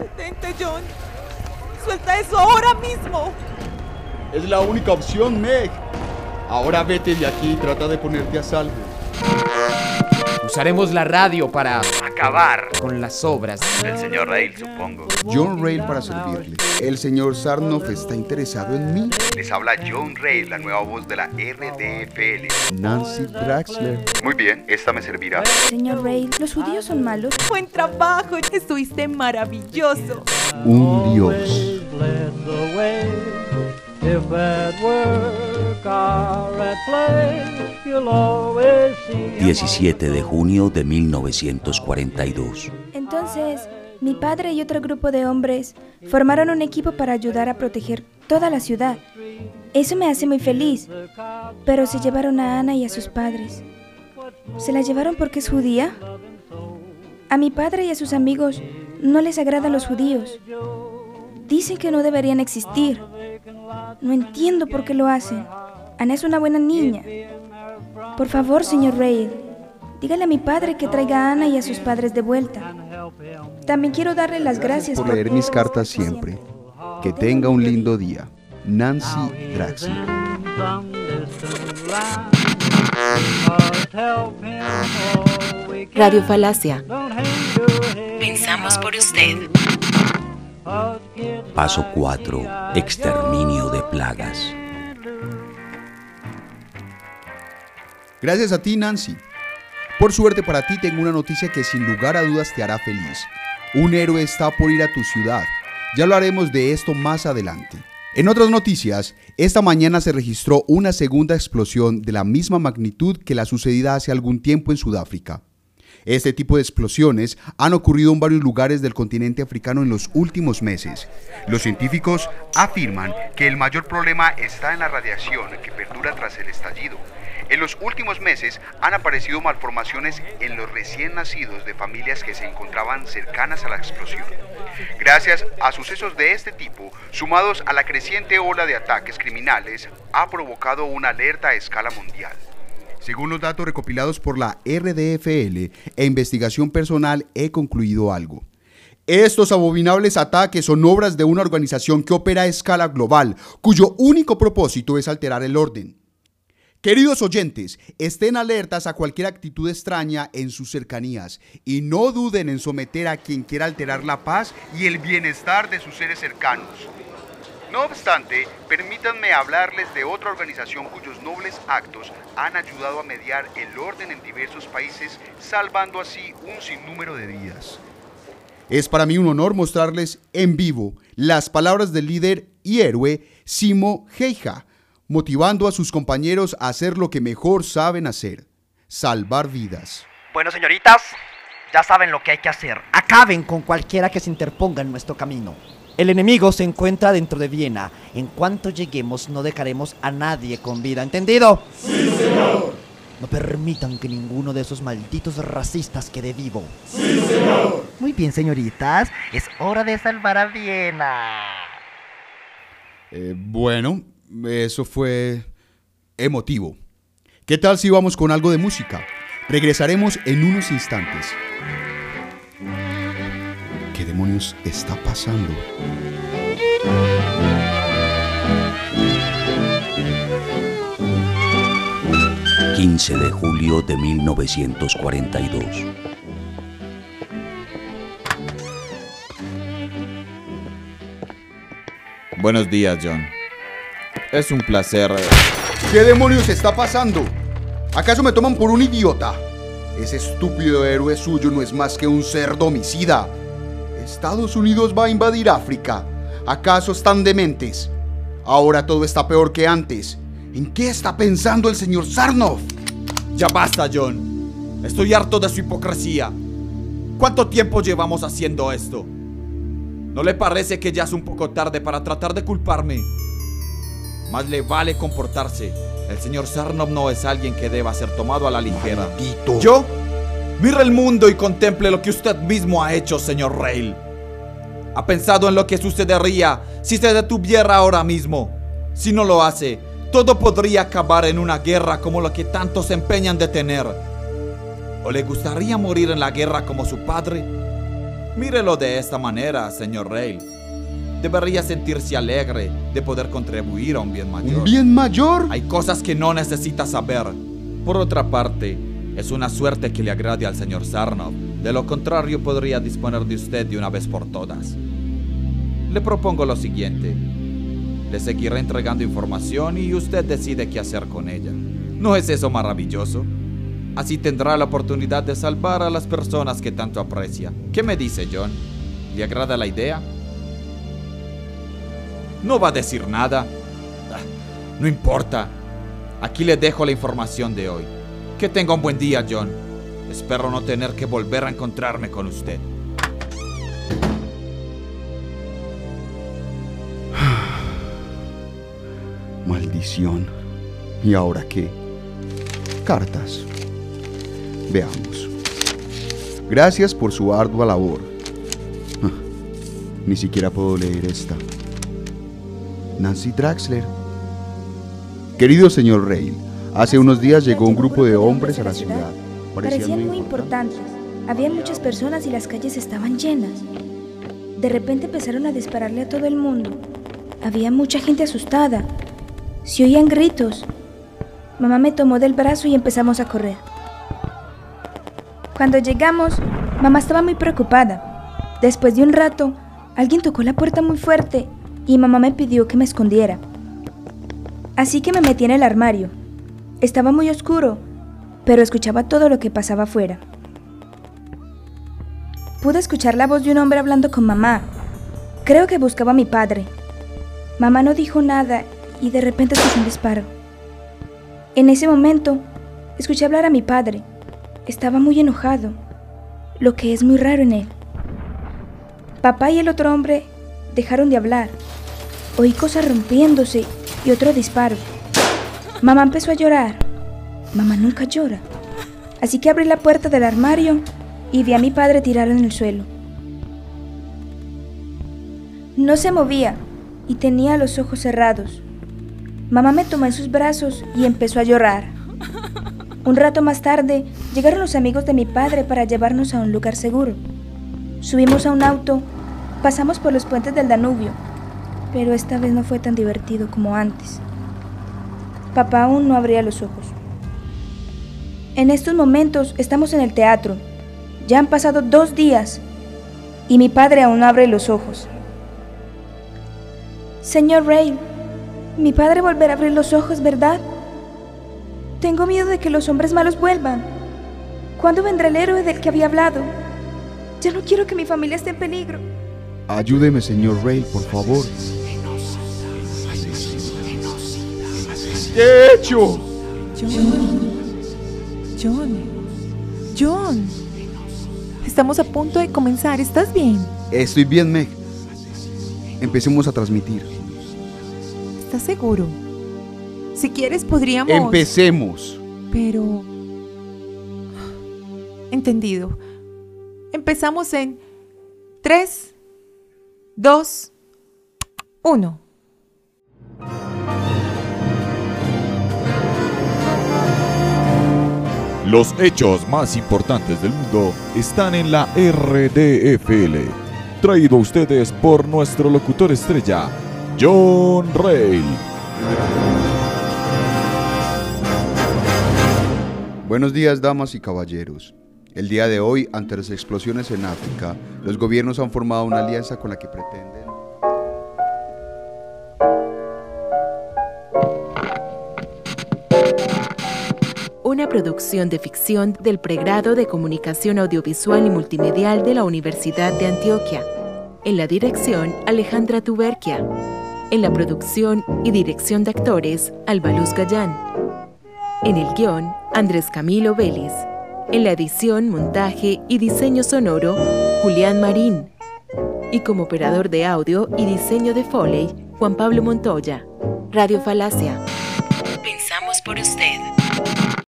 Detente, John. Suelta eso ahora mismo. Es la única opción, Meg. Ahora vete de aquí y trata de ponerte a salvo. Usaremos la radio para acabar con las obras del señor Rail, supongo. John Rail para servirle. El señor Sarnoff está interesado en mí. Les habla John Rail, la nueva voz de la RDFL. Nancy Draxler. Muy bien, esta me servirá. Señor Rail, ¿los judíos son malos? Buen trabajo, estuviste maravilloso. Un dios. 17 de junio de 1942. Entonces, mi padre y otro grupo de hombres formaron un equipo para ayudar a proteger toda la ciudad. Eso me hace muy feliz. Pero se llevaron a Ana y a sus padres. ¿Se la llevaron porque es judía? A mi padre y a sus amigos no les agradan los judíos. Dicen que no deberían existir. No entiendo por qué lo hacen. Ana es una buena niña. Por favor, señor Reid, dígale a mi padre que traiga a Ana y a sus padres de vuelta. También quiero darle las gracias por leer mis cartas siempre. Que tenga un lindo día. Nancy Draxler. Radio Falacia. Pensamos por usted. Paso 4. Exterminio de plagas. Gracias a ti, Nancy. Por suerte para ti tengo una noticia que sin lugar a dudas te hará feliz. Un héroe está por ir a tu ciudad. Ya hablaremos de esto más adelante. En otras noticias, esta mañana se registró una segunda explosión de la misma magnitud que la sucedida hace algún tiempo en Sudáfrica. Este tipo de explosiones han ocurrido en varios lugares del continente africano en los últimos meses. Los científicos afirman que el mayor problema está en la radiación que perdura tras el estallido. En los últimos meses han aparecido malformaciones en los recién nacidos de familias que se encontraban cercanas a la explosión. Gracias a sucesos de este tipo, sumados a la creciente ola de ataques criminales, ha provocado una alerta a escala mundial. Según los datos recopilados por la RDFL e investigación personal, he concluido algo. Estos abominables ataques son obras de una organización que opera a escala global, cuyo único propósito es alterar el orden. Queridos oyentes, estén alertas a cualquier actitud extraña en sus cercanías y no duden en someter a quien quiera alterar la paz y el bienestar de sus seres cercanos. No obstante, permítanme hablarles de otra organización cuyos nobles actos han ayudado a mediar el orden en diversos países, salvando así un sinnúmero de vidas. Es para mí un honor mostrarles en vivo las palabras del líder y héroe Simo Heija, motivando a sus compañeros a hacer lo que mejor saben hacer, salvar vidas. Bueno, señoritas, ya saben lo que hay que hacer. Acaben con cualquiera que se interponga en nuestro camino. El enemigo se encuentra dentro de Viena. En cuanto lleguemos no dejaremos a nadie con vida, ¿entendido? Sí, señor. No permitan que ninguno de esos malditos racistas quede vivo. Sí, señor. Muy bien, señoritas. Es hora de salvar a Viena. Eh, bueno, eso fue emotivo. ¿Qué tal si vamos con algo de música? Regresaremos en unos instantes. ¿Qué demonios está pasando? ...15 de julio de 1942... Buenos días, John. Es un placer. ¿Qué demonios está pasando? ¿Acaso me toman por un idiota? Ese estúpido héroe suyo no es más que un cerdo homicida. Estados Unidos va a invadir África. ¿Acaso están dementes? Ahora todo está peor que antes. ¿En qué está pensando el señor Sarnoff? Ya basta, John. Estoy harto de su hipocresía. ¿Cuánto tiempo llevamos haciendo esto? ¿No le parece que ya es un poco tarde para tratar de culparme? Más le vale comportarse. El señor Sarnoff no es alguien que deba ser tomado a la ligera. Maldito. ¿Yo? Mire el mundo y contemple lo que usted mismo ha hecho, señor Rail. ¿Ha pensado en lo que sucedería si se detuviera ahora mismo? Si no lo hace, todo podría acabar en una guerra como la que tantos se empeñan de tener. ¿O le gustaría morir en la guerra como su padre? Mírelo de esta manera, señor Rey. Debería sentirse alegre de poder contribuir a un bien mayor. ¿Un bien mayor? Hay cosas que no necesita saber. Por otra parte, es una suerte que le agrade al señor Sarnov. De lo contrario, podría disponer de usted de una vez por todas. Le propongo lo siguiente. Le seguiré entregando información y usted decide qué hacer con ella. ¿No es eso maravilloso? Así tendrá la oportunidad de salvar a las personas que tanto aprecia. ¿Qué me dice John? ¿Le agrada la idea? ¿No va a decir nada? Ah, no importa. Aquí le dejo la información de hoy. Que tenga un buen día, John. Espero no tener que volver a encontrarme con usted. Maldición. ¿Y ahora qué? Cartas. Veamos. Gracias por su ardua labor. Ah, ni siquiera puedo leer esta. Nancy Draxler. Querido señor Rey, hace unos días llegó un grupo de hombres a la ciudad. Parecían muy importantes. Había muchas personas y las calles estaban llenas. De repente empezaron a dispararle a todo el mundo. Había mucha gente asustada. Se oían gritos. Mamá me tomó del brazo y empezamos a correr. Cuando llegamos, mamá estaba muy preocupada. Después de un rato, alguien tocó la puerta muy fuerte y mamá me pidió que me escondiera. Así que me metí en el armario. Estaba muy oscuro, pero escuchaba todo lo que pasaba afuera. Pude escuchar la voz de un hombre hablando con mamá. Creo que buscaba a mi padre. Mamá no dijo nada y de repente escuché un disparo. En ese momento, escuché hablar a mi padre. Estaba muy enojado, lo que es muy raro en él. Papá y el otro hombre dejaron de hablar. Oí cosas rompiéndose y otro disparo. Mamá empezó a llorar. Mamá nunca llora. Así que abrí la puerta del armario y vi a mi padre tirado en el suelo. No se movía y tenía los ojos cerrados. Mamá me tomó en sus brazos y empezó a llorar. Un rato más tarde llegaron los amigos de mi padre para llevarnos a un lugar seguro. Subimos a un auto, pasamos por los puentes del Danubio, pero esta vez no fue tan divertido como antes. Papá aún no abría los ojos. En estos momentos estamos en el teatro. Ya han pasado dos días y mi padre aún no abre los ojos. Señor Ray, mi padre volverá a abrir los ojos, ¿verdad? Tengo miedo de que los hombres malos vuelvan. ¿Cuándo vendrá el héroe del que había hablado? Ya no quiero que mi familia esté en peligro. Ayúdeme, señor Ray, por favor. ¿Qué he hecho? John. John. John. Estamos a punto de comenzar. ¿Estás bien? Estoy bien, Meg. Empecemos a transmitir. ¿Estás seguro? Si quieres podríamos... Empecemos. Pero... Entendido. Empezamos en 3, 2, 1. Los hechos más importantes del mundo están en la RDFL. Traído a ustedes por nuestro locutor estrella, John Rail. Buenos días, damas y caballeros. El día de hoy, ante las explosiones en África, los gobiernos han formado una alianza con la que pretenden... producción de ficción del pregrado de Comunicación Audiovisual y Multimedial de la Universidad de Antioquia. En la dirección, Alejandra Tuberquia. En la producción y dirección de actores, Albaluz Gallán. En el guion, Andrés Camilo Vélez. En la edición, montaje y diseño sonoro, Julián Marín. Y como operador de audio y diseño de Foley, Juan Pablo Montoya. Radio Falacia. Pensamos por usted.